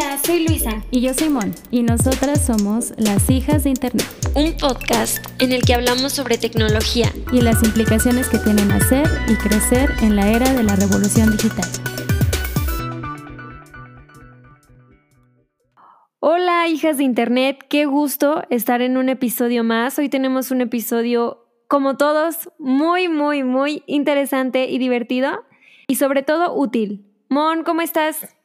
Hola, soy Luisa. Y yo soy Mon. Y nosotras somos las hijas de Internet. Un podcast en el que hablamos sobre tecnología. Y las implicaciones que tienen hacer y crecer en la era de la revolución digital. Hola, hijas de Internet. Qué gusto estar en un episodio más. Hoy tenemos un episodio, como todos, muy, muy, muy interesante y divertido. Y sobre todo útil. Mon, ¿cómo estás?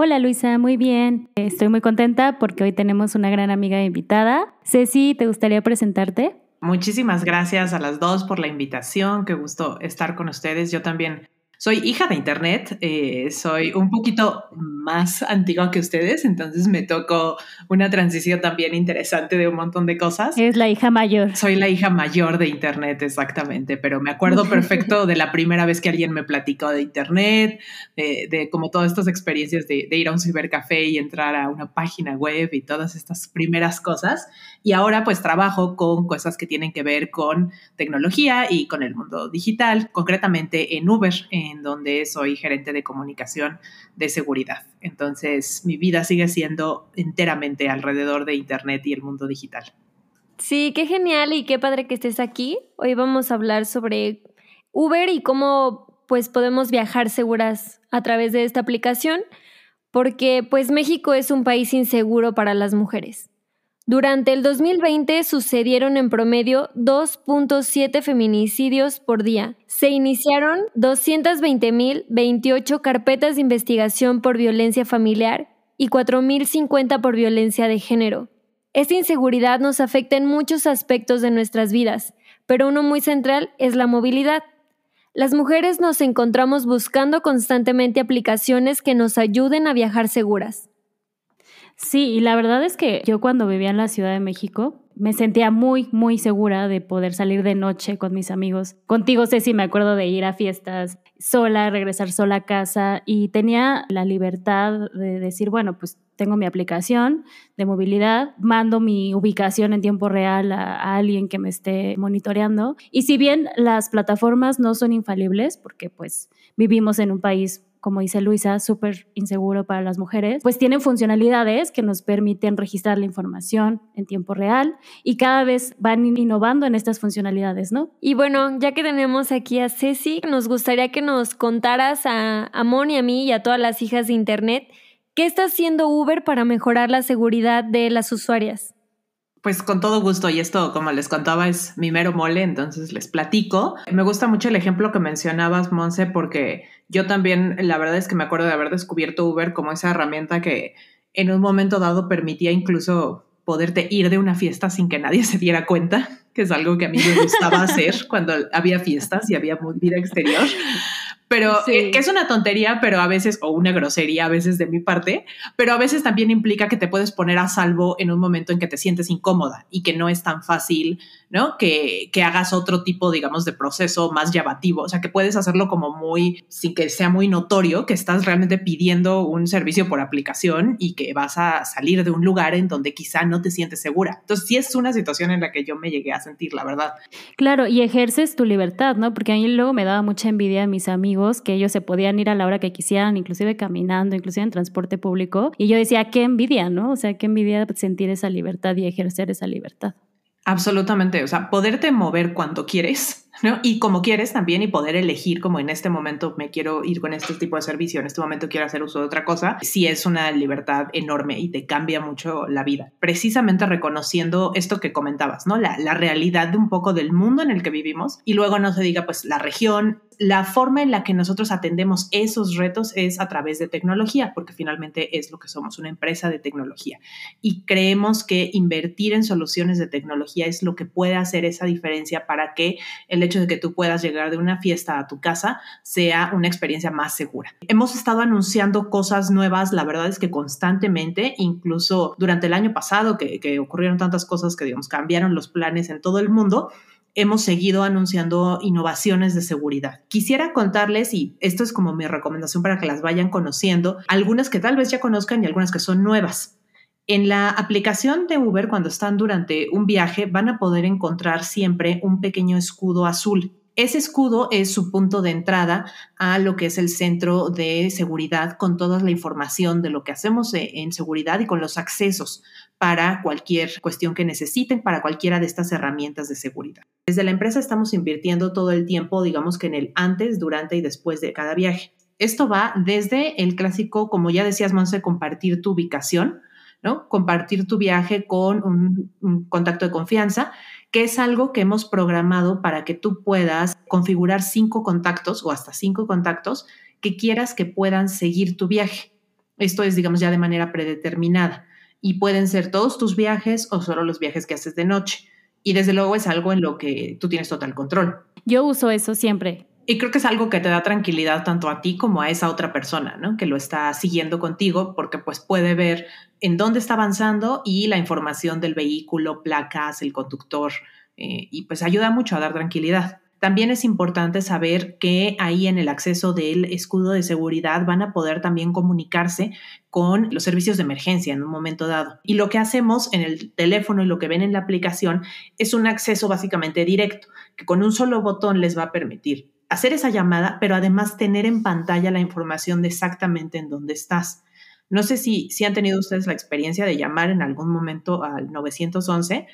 Hola Luisa, muy bien. Estoy muy contenta porque hoy tenemos una gran amiga invitada. Ceci, ¿te gustaría presentarte? Muchísimas gracias a las dos por la invitación. Qué gusto estar con ustedes. Yo también soy hija de Internet, eh, soy un poquito más antigua que ustedes, entonces me tocó una transición también interesante de un montón de cosas. Es la hija mayor. Soy la hija mayor de Internet, exactamente, pero me acuerdo perfecto de la primera vez que alguien me platicó de Internet, de, como todas estas experiencias de, de ir a un cibercafé y entrar a una página web y todas estas primeras cosas. Y ahora pues trabajo con cosas que tienen que ver con tecnología y con el mundo digital, concretamente en Uber, en donde soy gerente de comunicación de seguridad. Entonces mi vida sigue siendo enteramente alrededor de Internet y el mundo digital. Sí, qué genial y qué padre que estés aquí. Hoy vamos a hablar sobre Uber y cómo pues podemos viajar seguras a través de esta aplicación, porque pues México es un país inseguro para las mujeres. Durante el 2020 sucedieron en promedio 2.7 feminicidios por día. Se iniciaron 220.028 carpetas de investigación por violencia familiar y 4.050 por violencia de género. Esta inseguridad nos afecta en muchos aspectos de nuestras vidas, pero uno muy central es la movilidad. Las mujeres nos encontramos buscando constantemente aplicaciones que nos ayuden a viajar seguras. Sí, y la verdad es que yo cuando vivía en la Ciudad de México me sentía muy, muy segura de poder salir de noche con mis amigos. Contigo, Ceci, me acuerdo de ir a fiestas sola, regresar sola a casa y tenía la libertad de decir, bueno, pues tengo mi aplicación de movilidad, mando mi ubicación en tiempo real a, a, alguien que me esté monitoreando. Y si bien las plataformas no son infalibles, porque pues vivimos en un país como dice Luisa, súper inseguro para las mujeres, pues tienen funcionalidades que nos permiten registrar la información en tiempo real y cada vez van innovando en estas funcionalidades, ¿no? Y bueno, ya que tenemos aquí a Ceci, nos gustaría que nos contaras a Amon y a mí y a todas las hijas de Internet, ¿qué está haciendo Uber para mejorar la seguridad de las usuarias? Pues con todo gusto, y esto, como les contaba, es mi mero mole, entonces les platico. Me gusta mucho el ejemplo que mencionabas, Monse, porque yo también, la verdad es que me acuerdo de haber descubierto Uber como esa herramienta que en un momento dado permitía incluso poderte ir de una fiesta sin que nadie se diera cuenta, que es algo que a mí me gustaba hacer cuando había fiestas y había vida exterior. Pero eh, que es una tontería, pero a veces, o una grosería a veces de mi parte, pero a veces también implica que te puedes poner a salvo en un momento en que te sientes incómoda y que no es tan fácil, ¿no? Que, que hagas otro tipo, digamos, de proceso más llamativo. O sea, que puedes hacerlo como muy, sin que sea muy notorio, que estás realmente pidiendo un servicio por aplicación y que vas a salir de un lugar en donde quizá no te sientes segura. Entonces, sí es una situación en la que yo me llegué a sentir, la verdad. Claro, y ejerces tu libertad, ¿no? Porque a mí luego me daba mucha envidia a mis amigos que ellos se podían ir a la hora que quisieran, inclusive caminando, inclusive en transporte público. Y yo decía, qué envidia, ¿no? O sea, qué envidia sentir esa libertad y ejercer esa libertad. Absolutamente, o sea, poderte mover cuando quieres, ¿no? Y como quieres también y poder elegir como en este momento me quiero ir con este tipo de servicio, en este momento quiero hacer uso de otra cosa, sí es una libertad enorme y te cambia mucho la vida. Precisamente reconociendo esto que comentabas, ¿no? La, la realidad de un poco del mundo en el que vivimos y luego no se diga pues la región, la forma en la que nosotros atendemos esos retos es a través de tecnología, porque finalmente es lo que somos, una empresa de tecnología. Y creemos que invertir en soluciones de tecnología es lo que puede hacer esa diferencia para que el hecho de que tú puedas llegar de una fiesta a tu casa sea una experiencia más segura. Hemos estado anunciando cosas nuevas, la verdad es que constantemente, incluso durante el año pasado, que, que ocurrieron tantas cosas que, digamos, cambiaron los planes en todo el mundo, hemos seguido anunciando innovaciones de seguridad. Quisiera contarles, y esto es como mi recomendación para que las vayan conociendo, algunas que tal vez ya conozcan y algunas que son nuevas. En la aplicación de Uber, cuando están durante un viaje, van a poder encontrar siempre un pequeño escudo azul Ese escudo es su punto de entrada a lo que es el centro de seguridad con toda la información de lo que hacemos e, en seguridad y con los accesos para cualquier cuestión que necesiten, para cualquiera de estas herramientas de seguridad. Desde la empresa estamos invirtiendo todo el tiempo, digamos que en el antes, durante y después de cada viaje. Esto va desde el clásico, como ya decías, Monse, compartir tu ubicación, ¿no? Compartir tu viaje con un, un contacto de confianza que es algo que hemos programado para que tú puedas configurar cinco contactos o hasta cinco contactos que quieras que puedan seguir tu viaje. Esto es, digamos, ya de manera predeterminada. Y pueden ser todos tus viajes o solo los viajes que haces de noche. Y desde luego es algo en lo que tú tienes total control. Yo uso eso siempre. Y creo que es algo que te da tranquilidad tanto a ti como a esa otra persona, ¿no? Que lo está siguiendo contigo porque pues puede ver en dónde está avanzando y la información del vehículo, placas, el conductor, eh, y pues ayuda mucho a dar tranquilidad. También es importante saber que ahí en el acceso del escudo de seguridad van a poder también comunicarse con los servicios de emergencia en un momento dado. Y lo que hacemos en el teléfono y lo que ven en la aplicación es un acceso básicamente directo, que con un solo botón les va a permitir hacer esa llamada, pero además tener en pantalla la información de exactamente en dónde estás. No sé si, si han tenido ustedes la experiencia de llamar en algún momento al 911.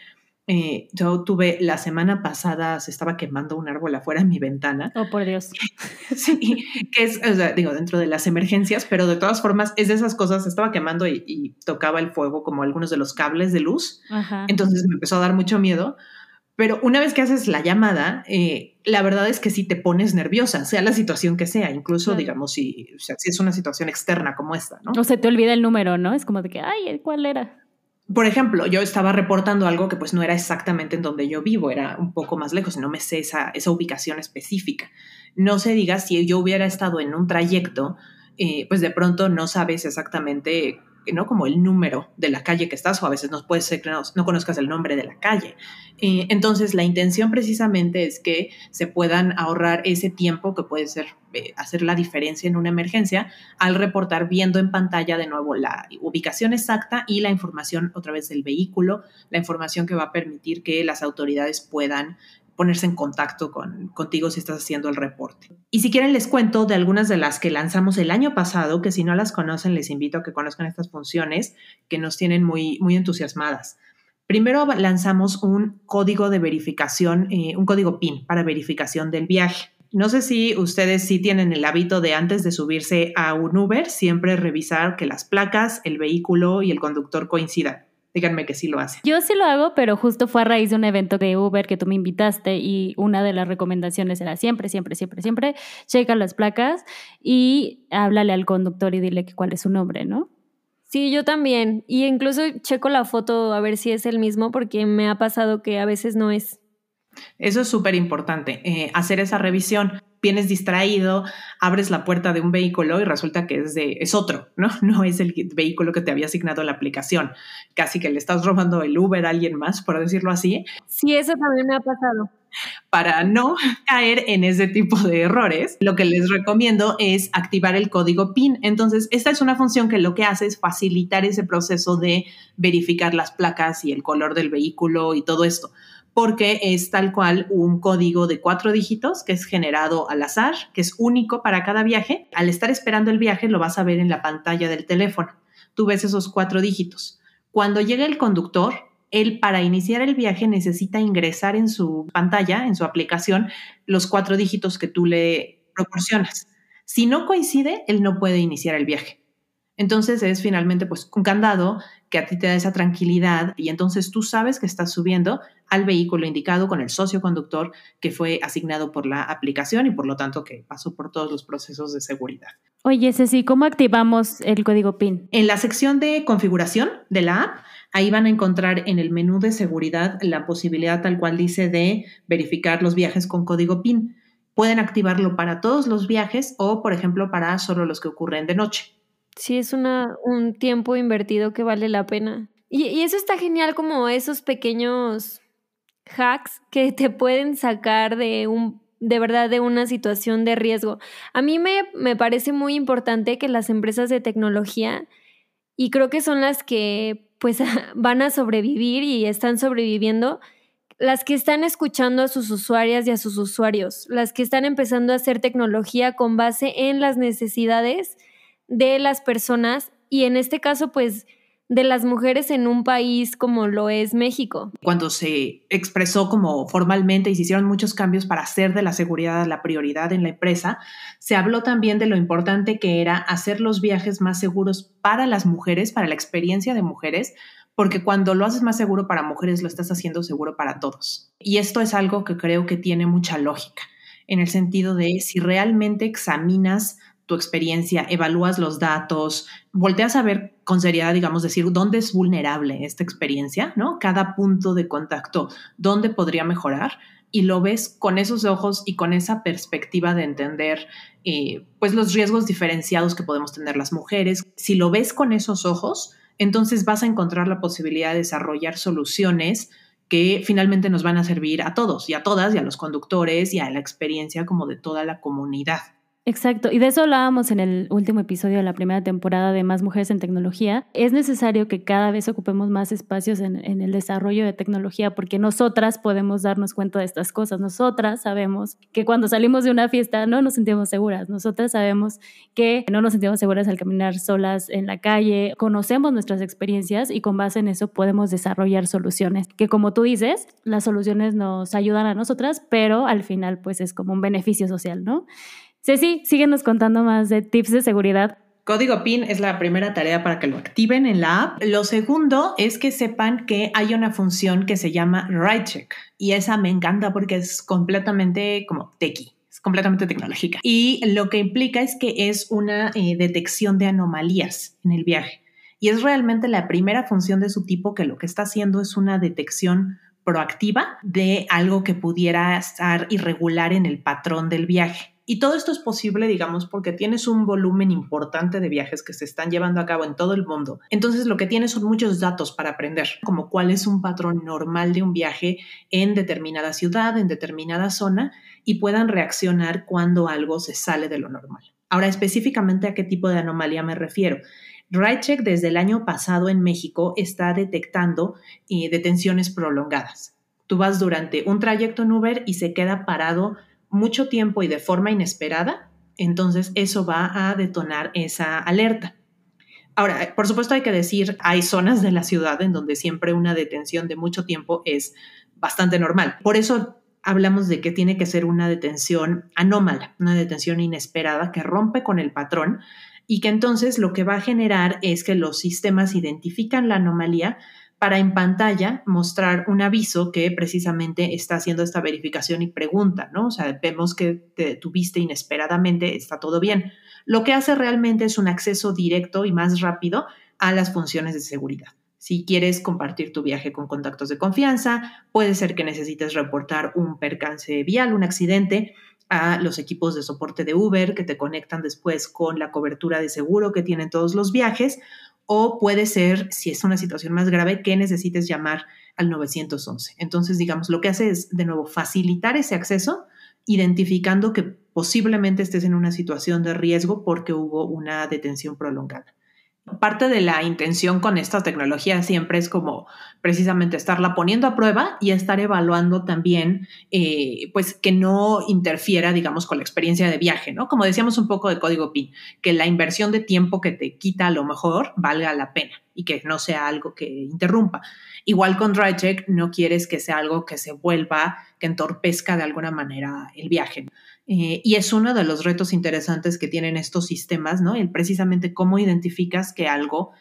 Eh, yo tuve la semana pasada, se estaba quemando un árbol afuera en mi ventana. Oh, por Dios. sí, que es, o sea, digo, dentro de las emergencias, pero de todas formas es de esas cosas, se estaba quemando y, tocaba el fuego como algunos de los cables de luz. Entonces me empezó a dar mucho miedo. Pero una vez que haces la llamada, eh, la verdad es que sí te pones nerviosa, sea la situación que sea, incluso digamos si, si es una situación externa como esta, ¿no? O se te olvida el número, ¿no? Es como de que, ay, ¿cuál era? Por ejemplo, yo estaba reportando algo que pues no era exactamente en donde yo vivo, era un poco más lejos, no me sé esa, esa ubicación específica. No se diga si yo hubiera estado en un trayecto, eh, pues de pronto no sabes exactamente ¿no? Como el número de la calle que estás, o a veces no puede ser que no, conozcas el nombre de la calle. Eh, entonces, la intención precisamente es que se puedan ahorrar ese tiempo que puede ser eh, hacer la diferencia en una emergencia al reportar viendo en pantalla de nuevo la ubicación exacta y la información otra vez del vehículo, la información que va a permitir que las autoridades puedan ponerse en contacto con, contigo si estás haciendo el reporte. Y si quieren les cuento de algunas de las que lanzamos el año pasado, que si no las conocen les invito a que conozcan estas funciones que nos tienen muy, muy entusiasmadas. Primero lanzamos un código de verificación, eh, un código PIN para verificación del viaje. No sé si ustedes sí tienen el hábito de antes de subirse a un Uber, siempre revisar que las placas, el vehículo y el conductor coincidan díganme que sí lo hace. Yo sí lo hago, pero justo fue a raíz de un evento de Uber que tú me invitaste y una de las recomendaciones era siempre, siempre, siempre, siempre, checa las placas y háblale al conductor y dile cuál es su nombre, ¿no? Sí, yo también. Y incluso checo la foto a ver si es el mismo porque me ha pasado que a veces no es. Eso es súper importante, eh, hacer esa revisión vienes distraído, abres la puerta de un vehículo y resulta que es, de, es otro, ¿no? No es el vehículo que te había asignado la aplicación. Casi que le estás robando el Uber a alguien más, por decirlo así. Sí, eso también me ha pasado. Para no caer en ese tipo de errores, lo que les recomiendo es activar el código PIN. Entonces, esta es una función que lo que hace es facilitar ese proceso de verificar las placas y el color del vehículo y todo esto porque es tal cual un código de cuatro dígitos que es generado al azar, que es único para cada viaje. Al estar esperando el viaje lo vas a ver en la pantalla del teléfono. Tú ves esos cuatro dígitos. Cuando llega el conductor, él para iniciar el viaje necesita ingresar en su pantalla, en su aplicación, los cuatro dígitos que tú le proporcionas. Si no coincide, él no puede iniciar el viaje. Entonces es finalmente pues un candado que a ti te da esa tranquilidad y entonces tú sabes que estás subiendo al vehículo indicado con el socio conductor que fue asignado por la aplicación y por lo tanto que pasó por todos los procesos de seguridad. Oye, Ceci, ¿cómo activamos el código PIN? En la sección de configuración de la app, ahí van a encontrar en el menú de seguridad la posibilidad tal cual dice de verificar los viajes con código PIN. Pueden activarlo para todos los viajes o, por ejemplo, para solo los que ocurren de noche. Sí, es una, un tiempo invertido que vale la pena. Y, y, eso está genial como esos pequeños hacks que te pueden sacar de un de verdad de una situación de riesgo. A mí me, me parece muy importante que las empresas de tecnología, y creo que son las que pues van a sobrevivir y están sobreviviendo, las que están escuchando a sus usuarias y a sus usuarios, las que están empezando a hacer tecnología con base en las necesidades de las personas y en este caso pues de las mujeres en un país como lo es México. Cuando se expresó como formalmente y se hicieron muchos cambios para hacer de la seguridad la prioridad en la empresa, se habló también de lo importante que era hacer los viajes más seguros para las mujeres, para la experiencia de mujeres, porque cuando lo haces más seguro para mujeres, lo estás haciendo seguro para todos. Y esto es algo que creo que tiene mucha lógica, en el sentido de si realmente examinas tu experiencia, evalúas los datos, volteas a ver con seriedad, digamos, decir, dónde es vulnerable esta experiencia, ¿no? Cada punto de contacto, dónde podría mejorar y lo ves con esos ojos y con esa perspectiva de entender, eh, pues, los riesgos diferenciados que podemos tener las mujeres. Si lo ves con esos ojos, entonces vas a encontrar la posibilidad de desarrollar soluciones que finalmente nos van a servir a todos y a todas y a los conductores y a la experiencia como de toda la comunidad. Exacto, y de eso hablábamos en el último episodio de la primera temporada de Más Mujeres en Tecnología. Es necesario que cada vez ocupemos más espacios en, el desarrollo de tecnología porque nosotras podemos darnos cuenta de estas cosas. Nosotras sabemos que cuando salimos de una fiesta no nos sentimos seguras. Nosotras sabemos que no nos sentimos seguras al caminar solas en la calle. Conocemos nuestras experiencias y con base en eso podemos desarrollar soluciones. Que como tú dices, las soluciones nos ayudan a nosotras, pero al final pues es como un beneficio social, ¿no? Ceci, síguenos contando más de tips de seguridad. Código PIN es la primera tarea para que lo activen en la app. Lo segundo es que sepan que hay una función que se llama Ride Check y esa me encanta porque es completamente como techie es completamente tecnológica. Y lo que implica es que es una eh, detección de anomalías en el viaje. Y es realmente la primera función de su tipo que lo que está haciendo es una detección proactiva de algo que pudiera estar irregular en el patrón del viaje. Y todo esto es posible, digamos, porque tienes un volumen importante de viajes que se están llevando a cabo en todo el mundo. Entonces lo que tienes son muchos datos para aprender, como cuál es un patrón normal de un viaje en determinada ciudad, en determinada zona, y puedan reaccionar cuando algo se sale de lo normal. Ahora, específicamente a qué tipo de anomalía me refiero. RideCheck desde el año pasado en México está detectando eh, detenciones prolongadas. Tú vas durante un trayecto en Uber y se queda parado mucho tiempo y de forma inesperada, entonces eso va a detonar esa alerta. Ahora, por supuesto hay que decir, hay zonas de la ciudad en donde siempre una detención de mucho tiempo es bastante normal. Por eso hablamos de que tiene que ser una detención anómala, una detención inesperada que rompe con el patrón y que entonces lo que va a generar es que los sistemas identifican la anomalía, para en pantalla mostrar un aviso que precisamente está haciendo esta verificación y pregunta, ¿no? O sea, vemos que te tuviste inesperadamente, está todo bien. Lo que hace realmente es un acceso directo y más rápido a las funciones de seguridad. Si quieres compartir tu viaje con contactos de confianza, puede ser que necesites reportar un percance vial, un accidente a los equipos de soporte de Uber que te conectan después con la cobertura de seguro que tienen todos los viajes o puede ser, si es una situación más grave, que necesites llamar al 911. Entonces, digamos, lo que hace es, de nuevo, facilitar ese acceso, identificando que posiblemente estés en una situación de riesgo porque hubo una detención prolongada. Parte de la intención con esta tecnología siempre es como precisamente estarla poniendo a prueba y estar evaluando también, eh, pues que no interfiera, digamos, con la experiencia de viaje, ¿no? Como decíamos un poco de código PIN, que la inversión de tiempo que te quita a lo mejor valga la pena y que no sea algo que interrumpa. Igual con DryCheck, no quieres que sea algo que se vuelva, que entorpezca de alguna manera el viaje. Eh, y es uno de los retos interesantes que tienen estos sistemas, ¿no? El precisamente cómo identificas que algo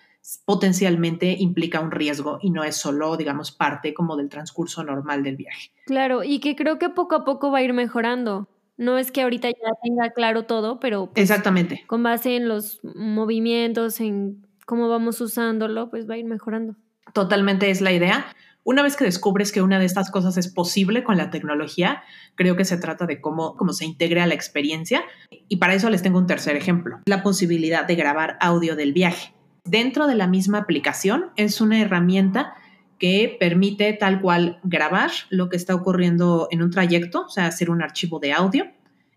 potencialmente implica un riesgo y no es solo, digamos, parte como del transcurso normal del viaje. Claro, y que creo que poco a poco va a ir mejorando. No es que ahorita ya tenga claro todo, pero pues, exactamente. Con base en los movimientos, en cómo vamos usándolo, pues va a ir mejorando. Totalmente es la idea. Una vez que descubres que una de estas cosas es posible con la tecnología, creo que se trata de cómo, cómo se integra la experiencia. Y para eso les tengo un tercer ejemplo, la posibilidad de grabar audio del viaje. Dentro de la misma aplicación es una herramienta que permite tal cual grabar lo que está ocurriendo en un trayecto, o sea, hacer un archivo de audio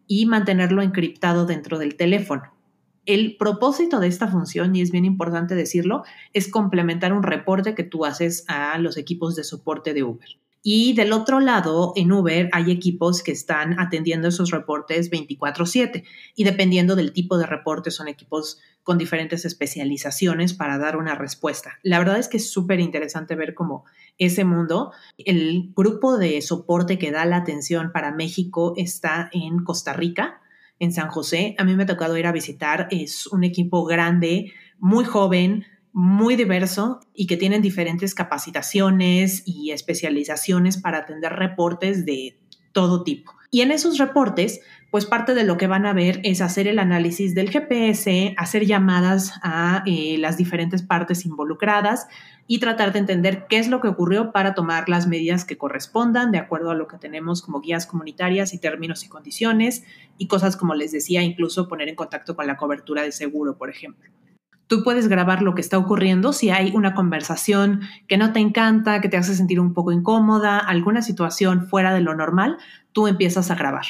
y mantenerlo encriptado dentro del teléfono. El propósito de esta función, y es bien importante decirlo, es complementar un reporte que tú haces a los equipos de soporte de Uber. Y del otro lado, en Uber hay equipos que están atendiendo esos reportes 24/7 y dependiendo del tipo de reporte son equipos con diferentes especializaciones para dar una respuesta. La verdad es que es súper interesante ver cómo ese mundo, el grupo de soporte que da la atención para México está en Costa Rica, en San José. A mí me ha tocado ir a visitar, es un equipo grande, muy joven, muy diverso y que tienen diferentes capacitaciones y especializaciones para atender reportes de todo tipo. Y en esos reportes, pues parte de lo que van a ver es hacer el análisis del GPS, hacer llamadas a eh, las diferentes partes involucradas y tratar de entender qué es lo que ocurrió para tomar las medidas que correspondan de acuerdo a lo que tenemos como guías comunitarias y términos y condiciones y cosas como les decía, incluso poner en contacto con la cobertura de seguro, por ejemplo. Tú puedes grabar lo que está ocurriendo si hay una conversación que no te encanta, que te hace sentir un poco incómoda, alguna situación fuera de lo normal, tú empiezas a grabar.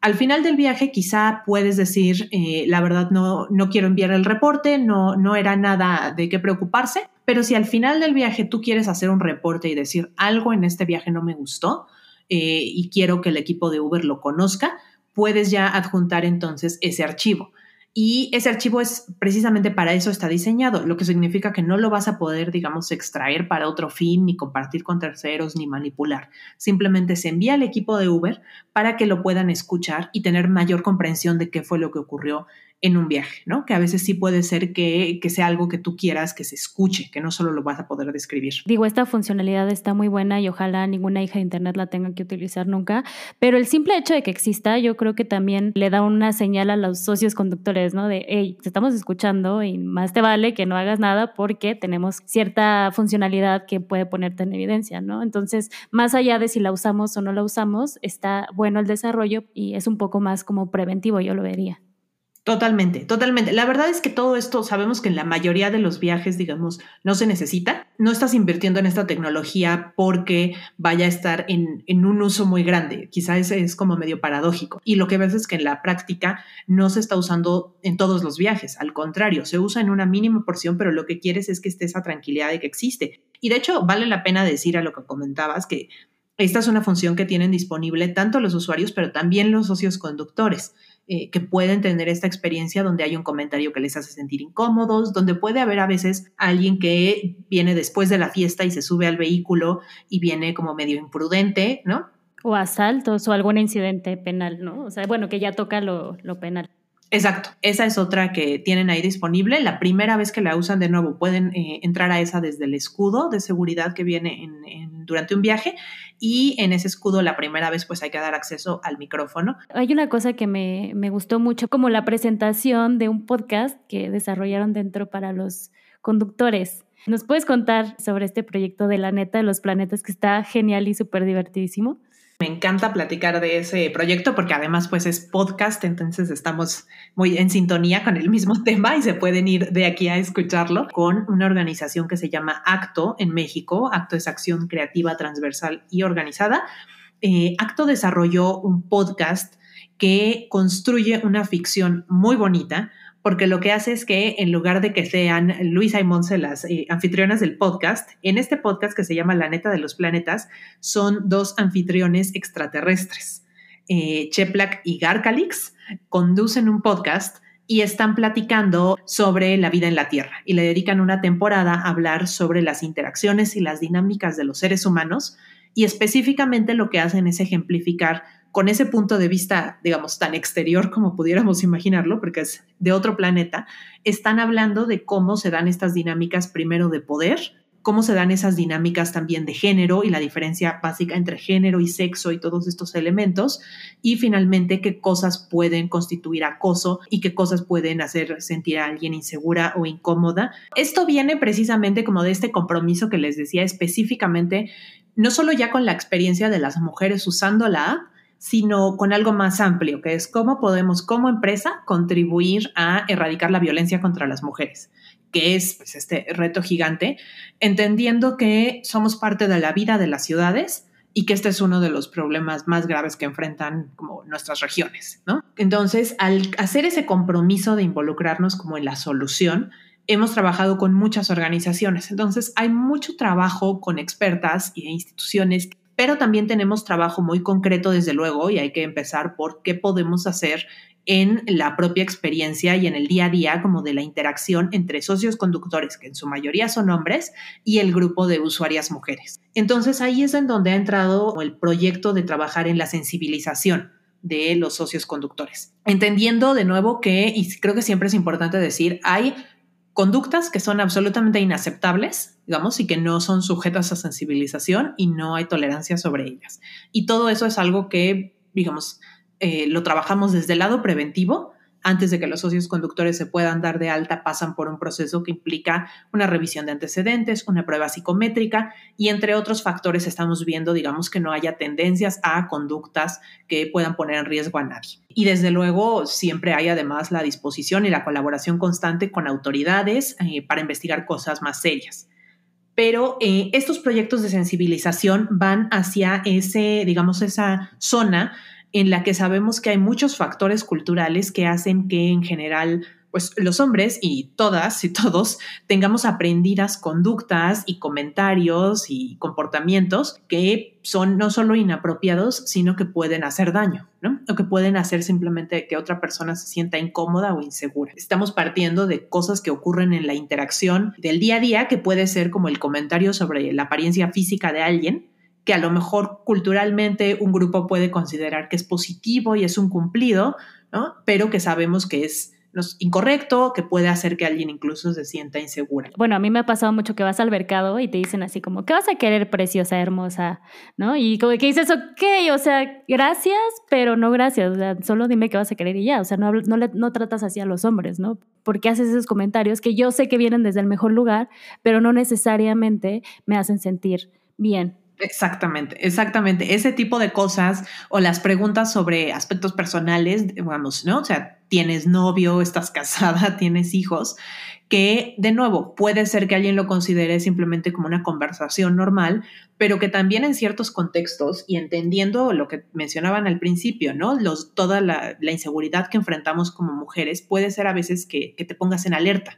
Al final del viaje quizá puedes decir, eh, la verdad no, no quiero enviar el reporte, no, no era nada de qué preocuparse, pero si al final del viaje tú quieres hacer un reporte y decir algo en este viaje no me gustó eh, y quiero que el equipo de Uber lo conozca, puedes ya adjuntar entonces ese archivo. Y ese archivo es precisamente para eso está diseñado, lo que significa que no lo vas a poder, digamos, extraer para otro fin, ni compartir con terceros, ni manipular. Simplemente se envía al equipo de Uber para que lo puedan escuchar y tener mayor comprensión de qué fue lo que ocurrió en un viaje, ¿no? Que a veces sí puede ser que, que, sea algo que tú quieras que se escuche, que no solo lo vas a poder describir. Digo, esta funcionalidad está muy buena y ojalá ninguna hija de Internet la tenga que utilizar nunca, pero el simple hecho de que exista yo creo que también le da una señal a los socios conductores, ¿no? De, hey, te estamos escuchando y más te vale que no hagas nada porque tenemos cierta funcionalidad que puede ponerte en evidencia, ¿no? Entonces, más allá de si la usamos o no la usamos, está bueno el desarrollo y es un poco más como preventivo, yo lo vería. Totalmente, totalmente. La verdad es que todo esto sabemos que en la mayoría de los viajes, digamos, no se necesita. No estás invirtiendo en esta tecnología porque vaya a estar en, en un uso muy grande. Quizás es, como medio paradójico. Y lo que ves es que en la práctica no se está usando en todos los viajes. Al contrario, se usa en una mínima porción, pero lo que quieres es que esté esa tranquilidad de que existe. Y de hecho, vale la pena decir a lo que comentabas que esta es una función que tienen disponible tanto los usuarios, pero también los socios conductores. Eh, que pueden tener esta experiencia donde hay un comentario que les hace sentir incómodos, donde puede haber a veces alguien que viene después de la fiesta y se sube al vehículo y viene como medio imprudente, ¿no? O asaltos o algún incidente penal, ¿no? O sea, bueno, que ya toca lo, lo penal. Exacto, esa es otra que tienen ahí disponible. La primera vez que la usan de nuevo pueden eh, entrar a esa desde el escudo de seguridad que viene en, durante un viaje y en ese escudo la primera vez pues hay que dar acceso al micrófono. Hay una cosa que me, me gustó mucho, como la presentación de un podcast que desarrollaron dentro para los conductores. ¿Nos puedes contar sobre este proyecto de la neta de los planetas que está genial y súper divertidísimo? Me encanta platicar de ese proyecto porque además pues es podcast, entonces estamos muy en sintonía con el mismo tema y se pueden ir de aquí a escucharlo con una organización que se llama Acto en México. Acto es acción creativa, transversal y organizada. Eh, Acto desarrolló un podcast que construye una ficción muy bonita porque lo que hace es que en lugar de que sean Luisa y Monse las eh, anfitrionas del podcast, en este podcast que se llama La neta de los planetas, son dos anfitriones extraterrestres. Eh, Cheplak y Garcalix conducen un podcast y están platicando sobre la vida en la Tierra y le dedican una temporada a hablar sobre las interacciones y las dinámicas de los seres humanos y específicamente lo que hacen es ejemplificar con ese punto de vista, digamos, tan exterior como pudiéramos imaginarlo, porque es de otro planeta, están hablando de cómo se dan estas dinámicas primero de poder, cómo se dan esas dinámicas también de género y la diferencia básica entre género y sexo y todos estos elementos, y finalmente qué cosas pueden constituir acoso y qué cosas pueden hacer sentir a alguien insegura o incómoda. Esto viene precisamente como de este compromiso que les decía específicamente, no solo ya con la experiencia de las mujeres usando la app, sino con algo más amplio, que es cómo podemos como empresa contribuir a erradicar la violencia contra las mujeres, que es pues, este reto gigante, entendiendo que somos parte de la vida de las ciudades y que este es uno de los problemas más graves que enfrentan como nuestras regiones, ¿no? Entonces, al hacer ese compromiso de involucrarnos como en la solución, hemos trabajado con muchas organizaciones. Entonces, hay mucho trabajo con expertas e instituciones pero también tenemos trabajo muy concreto desde luego y hay que empezar por qué podemos hacer en la propia experiencia y en el día a día como de la interacción entre socios conductores, que en su mayoría son hombres, y el grupo de usuarias mujeres. Entonces ahí es en donde ha entrado el proyecto de trabajar en la sensibilización de los socios conductores. Entendiendo de nuevo que, y creo que siempre es importante decir, hay conductas que son absolutamente inaceptables, digamos, y que no son sujetas a sensibilización y no hay tolerancia sobre ellas. Y todo eso es algo que, digamos, eh, lo trabajamos desde el lado preventivo. Antes de que los socios conductores se puedan dar de alta, pasan por un proceso que implica una revisión de antecedentes, una prueba psicométrica y entre otros factores estamos viendo, digamos, que no haya tendencias a conductas que puedan poner en riesgo a nadie. Y desde luego siempre hay además la disposición y la colaboración constante con autoridades eh, para investigar cosas más serias pero eh, estos proyectos de sensibilización van hacia ese, digamos, esa zona en la que sabemos que hay muchos factores culturales que hacen que en general pues los hombres y todas y todos tengamos aprendidas conductas y comentarios y comportamientos que son no solo inapropiados, sino que pueden hacer daño, ¿no? O que pueden hacer simplemente que otra persona se sienta incómoda o insegura. Estamos partiendo de cosas que ocurren en la interacción del día a día, que puede ser como el comentario sobre la apariencia física de alguien, que a lo mejor culturalmente un grupo puede considerar que es positivo y es un cumplido, ¿no? Pero que sabemos que es incorrecto, que puede hacer que alguien incluso se sienta insegura. Bueno, a mí me ha pasado mucho que vas al mercado y te dicen así como, ¿qué vas a querer, preciosa, hermosa? ¿No? Y como que dices, ok, o sea, gracias, pero no gracias, o sea, solo dime qué vas a querer y ya, o sea, no, no, no tratas así a los hombres, ¿no? Porque haces esos comentarios que yo sé que vienen desde el mejor lugar, pero no necesariamente me hacen sentir bien. Exactamente, exactamente. Ese tipo de cosas o las preguntas sobre aspectos personales, vamos, ¿no? O sea, tienes novio, estás casada, tienes hijos, que de nuevo puede ser que alguien lo considere simplemente como una conversación normal, pero que también en ciertos contextos y entendiendo lo que mencionaban al principio, ¿no? Los, toda la, inseguridad que enfrentamos como mujeres puede ser a veces que, que te pongas en alerta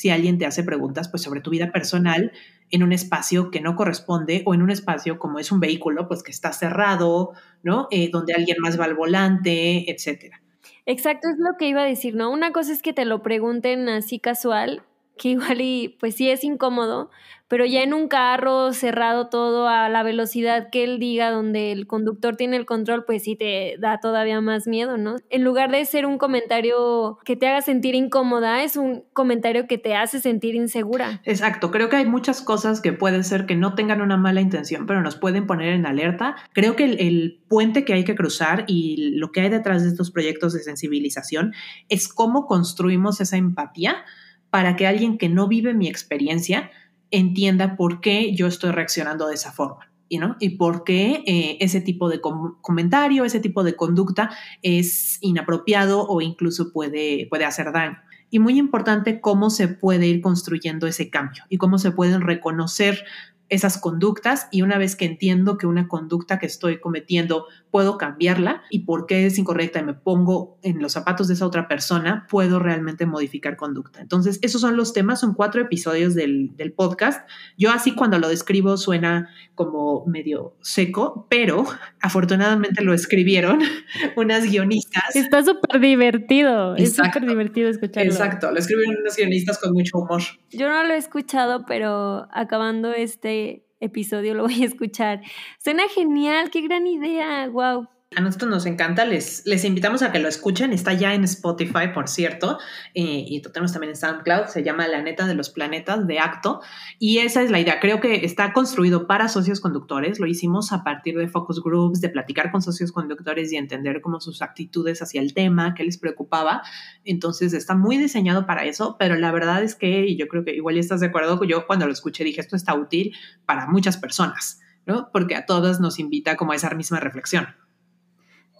si alguien te hace preguntas pues sobre tu vida personal en un espacio que no corresponde o en un espacio como es un vehículo, pues que está cerrado, ¿no? Eh, donde alguien más va al volante, etcétera. Exacto, es lo que iba a decir, ¿no? Una cosa es que te lo pregunten así casual, que igual y pues sí es incómodo, pero ya en un carro cerrado todo a la velocidad que él diga, donde el conductor tiene el control, pues sí te da todavía más miedo, ¿no? En lugar de ser un comentario que te haga sentir incómoda, es un comentario que te hace sentir insegura. Exacto, creo que hay muchas cosas que pueden ser que no tengan una mala intención, pero nos pueden poner en alerta. Creo que el, el puente que hay que cruzar y lo que hay detrás de estos proyectos de sensibilización es cómo construimos esa empatía para que alguien que no vive mi experiencia entienda por qué yo estoy reaccionando de esa forma. Y, ¿no? y por qué eh, ese tipo de comentario, ese tipo de conducta es inapropiado o incluso puede, puede hacer daño. Y muy importante cómo se puede ir construyendo ese cambio y cómo se pueden reconocer esas conductas y una vez que entiendo que una conducta que estoy cometiendo puedo cambiarla y por qué es incorrecta y me pongo en los zapatos de esa otra persona, puedo realmente modificar conducta. Entonces, esos son los temas, son cuatro episodios del, podcast. Yo así cuando lo describo suena como medio seco, pero afortunadamente lo escribieron unas guionistas. Está súper divertido, es súper divertido escucharlo. Exacto, lo escribieron unas guionistas con mucho humor. Yo no lo he escuchado, pero acabando este episodio lo voy a escuchar. Suena genial, qué gran idea, wow. A nosotros nos encanta, les, les invitamos a que lo escuchen, está ya en Spotify, por cierto, eh, y tenemos también en SoundCloud, se llama La neta de los planetas de Acto, y esa es la idea, creo que está construido para socios conductores, lo hicimos a partir de focus groups, de platicar con socios conductores y entender cómo sus actitudes hacia el tema, qué les preocupaba, entonces está muy diseñado para eso, pero la verdad es que, yo creo que igual estás de acuerdo, yo cuando lo escuché dije, esto está útil para muchas personas, ¿no? Porque a todas nos invita como a esa misma reflexión.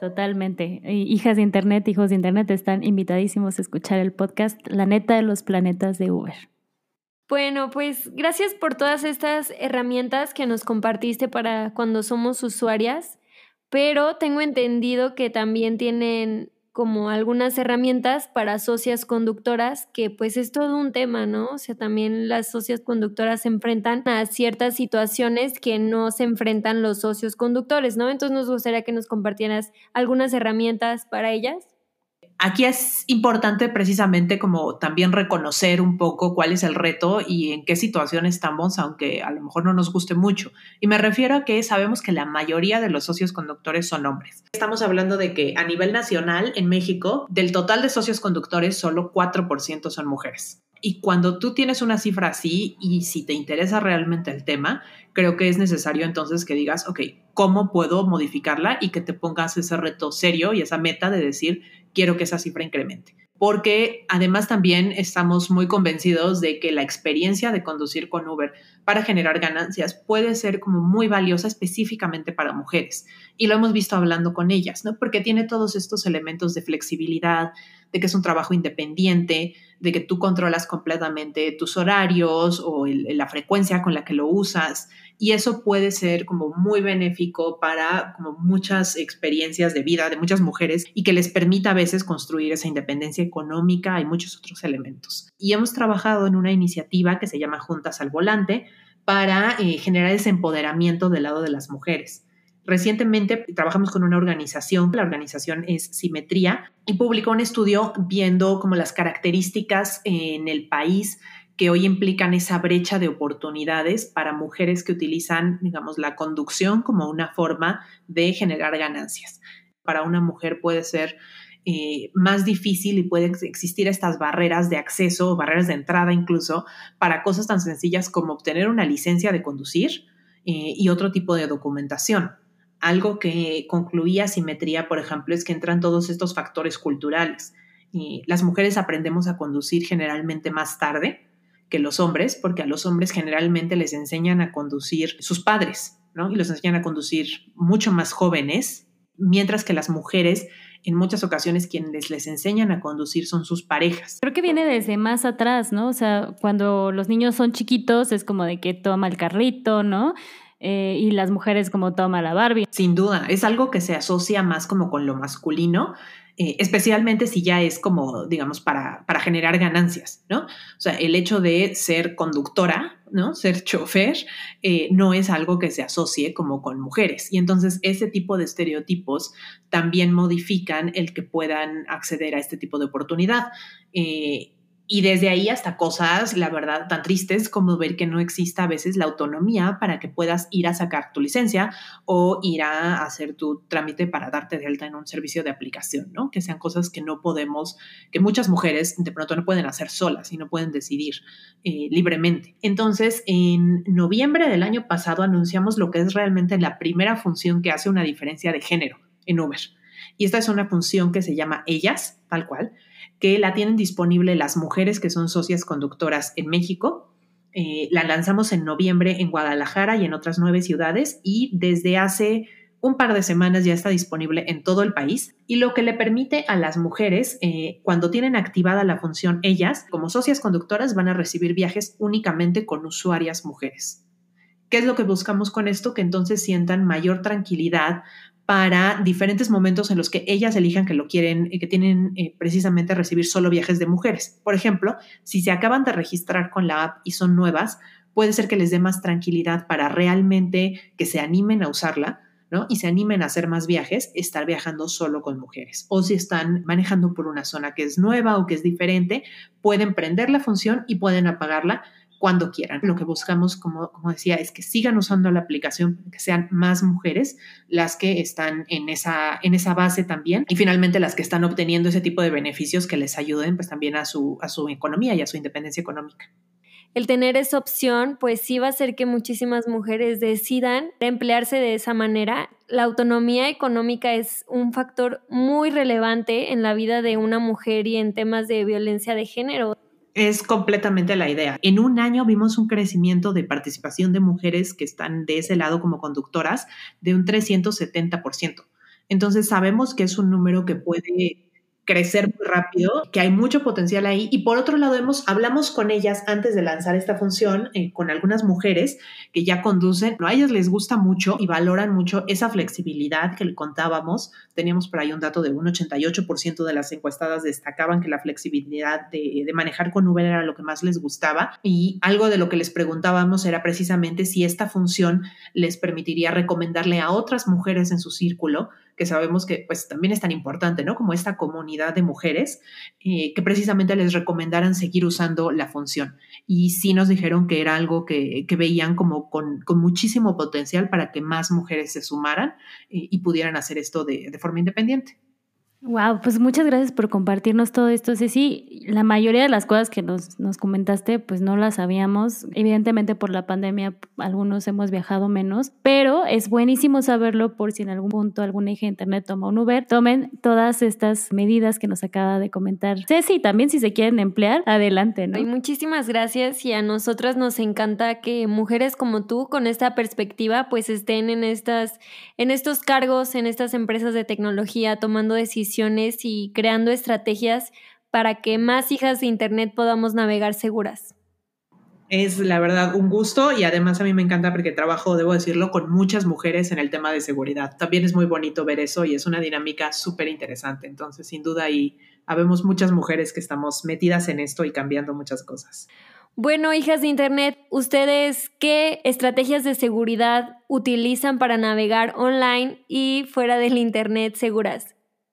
Totalmente. Hijas de Internet, hijos de Internet están invitadísimos a escuchar el podcast La neta de los planetas de Uber. Bueno, pues gracias por todas estas herramientas que nos compartiste para cuando somos usuarias, pero tengo entendido que también tienen como algunas herramientas para socias conductoras, que pues es todo un tema, ¿no? O sea, también las socias conductoras se enfrentan a ciertas situaciones que no se enfrentan los socios conductores, ¿no? Entonces nos gustaría que nos compartieras algunas herramientas para ellas. Aquí es importante precisamente como también reconocer un poco cuál es el reto y en qué situación estamos, aunque a lo mejor no nos guste mucho. Y me refiero a que sabemos que la mayoría de los socios conductores son hombres. Estamos hablando de que a nivel nacional, en México, del total de socios conductores, solo 4% son mujeres. Y cuando tú tienes una cifra así y si te interesa realmente el tema, creo que es necesario entonces que digas, ok, ¿cómo puedo modificarla? Y que te pongas ese reto serio y esa meta de decir, quiero que esa cifra incremente. Porque además también estamos muy convencidos de que la experiencia de conducir con Uber para generar ganancias puede ser como muy valiosa específicamente para mujeres. Y lo hemos visto hablando con ellas, ¿no? Porque tiene todos estos elementos de flexibilidad, de que es un trabajo independiente, de que tú controlas completamente tus horarios o la frecuencia con la que lo usas. Y eso puede ser como muy benéfico para como muchas experiencias de vida de muchas mujeres y que les permita a veces construir esa independencia económica y muchos otros elementos. Y hemos trabajado en una iniciativa que se llama Juntas al Volante para eh, generar ese empoderamiento del lado de las mujeres. Recientemente trabajamos con una organización, la organización es Simetría, y publicó un estudio viendo como las características en el país que hoy implican esa brecha de oportunidades para mujeres que utilizan, digamos, la conducción como una forma de generar ganancias. Para una mujer puede ser eh, más difícil y pueden existir estas barreras de acceso, barreras de entrada incluso, para cosas tan sencillas como obtener una licencia de conducir eh, y otro tipo de documentación. Algo que concluía Simetría, por ejemplo, es que entran todos estos factores culturales. Las mujeres aprendemos a conducir generalmente más tarde que los hombres, porque a los hombres generalmente les enseñan a conducir sus padres, ¿no? Y los enseñan a conducir mucho más jóvenes, mientras que las mujeres en muchas ocasiones quienes les enseñan a conducir son sus parejas. Creo que viene desde más atrás, ¿no? O sea, cuando los niños son chiquitos es como de que toma el carrito, ¿no? Eh, y las mujeres como toma la Barbie. Sin duda, es algo que se asocia más como con lo masculino, eh, especialmente si ya es como, digamos, para, para generar ganancias, ¿no? O sea, el hecho de ser conductora, ¿no? Ser chofer eh, no es algo que se asocie como con mujeres. Y entonces ese tipo de estereotipos también modifican el que puedan acceder a este tipo de oportunidad. Y desde ahí hasta cosas, la verdad, tan tristes como ver que no exista a veces la autonomía para que puedas ir a sacar tu licencia o ir a hacer tu trámite para darte de alta en un servicio de aplicación, ¿no? Que sean cosas que no podemos, que muchas mujeres de pronto no pueden hacer solas y no pueden decidir eh, libremente. Entonces, en noviembre del año pasado anunciamos lo que es realmente la primera función que hace una diferencia de género en Uber. Y esta es una función que se llama Ellas, tal cual, que la tienen disponible las mujeres que son socias conductoras en México. Eh, la lanzamos en noviembre en Guadalajara y en otras nueve ciudades y desde hace un par de semanas ya está disponible en todo el país y lo que le permite a las mujeres, eh, cuando tienen activada la función ellas, como socias conductoras, van a recibir viajes únicamente con usuarias mujeres. ¿Qué es lo que buscamos con esto? Que entonces sientan mayor tranquilidad para diferentes momentos en los que ellas elijan que lo quieren, y que tienen eh, precisamente recibir solo viajes de mujeres. Por ejemplo, si se acaban de registrar con la app y son nuevas, puede ser que les dé más tranquilidad para realmente que se animen a usarla, ¿no? Y se animen a hacer más viajes, estar viajando solo con mujeres. O si están manejando por una zona que es nueva o que es diferente, pueden prender la función y pueden apagarla cuando quieran. Lo que buscamos, como, decía, es que sigan usando la aplicación, que sean más mujeres las que están en esa, en esa base también y finalmente las que están obteniendo ese tipo de beneficios que les ayuden pues también a su, a su economía y a su independencia económica el tener esa opción, pues sí va a hacer que muchísimas mujeres decidan emplearse de esa manera. La autonomía económica es un factor muy relevante en la vida de una mujer y en temas de violencia de género. Es completamente la idea. En un año vimos un crecimiento de participación de mujeres que están de ese lado como conductoras de un 370%. Entonces sabemos que es un número que puede crecer muy rápido, que hay mucho potencial ahí. Y por otro lado, hemos, hablamos con ellas antes de lanzar esta función, eh, con algunas mujeres que ya conducen, a ellas les gusta mucho y valoran mucho esa flexibilidad que le contábamos. Teníamos por ahí un dato de un 88% de las encuestadas destacaban que la flexibilidad de, de manejar con Uber era lo que más les gustaba. Y algo de lo que les preguntábamos era precisamente si esta función les permitiría recomendarle a otras mujeres en su círculo que sabemos que pues también es tan importante, ¿no? Como esta comunidad de mujeres, eh, que precisamente les recomendaran seguir usando la función. Y sí nos dijeron que era algo que, veían como con, muchísimo potencial para que más mujeres se sumaran eh, y pudieran hacer esto de forma independiente. Wow, pues muchas gracias por compartirnos todo esto, Ceci. La mayoría de las cosas que nos, nos comentaste, pues no las sabíamos. Evidentemente por la pandemia algunos hemos viajado menos, pero es buenísimo saberlo por si en algún punto alguna hija de internet toma un Uber. Tomen todas estas medidas que nos acaba de comentar Ceci. También si se quieren emplear, adelante, ¿no? Y muchísimas gracias y a nosotras nos encanta que mujeres como tú con esta perspectiva pues estén en, estas, en estos cargos, en estas empresas de tecnología tomando decisiones y creando estrategias para que más hijas de Internet podamos navegar seguras. Es la verdad un gusto y además a mí me encanta porque trabajo, debo decirlo, con muchas mujeres en el tema de seguridad. También es muy bonito ver eso y es una dinámica súper interesante. Entonces, sin duda, ahí habemos muchas mujeres que estamos metidas en esto y cambiando muchas cosas. Bueno, hijas de Internet, ¿ustedes qué estrategias de seguridad utilizan para navegar online y fuera del Internet seguras?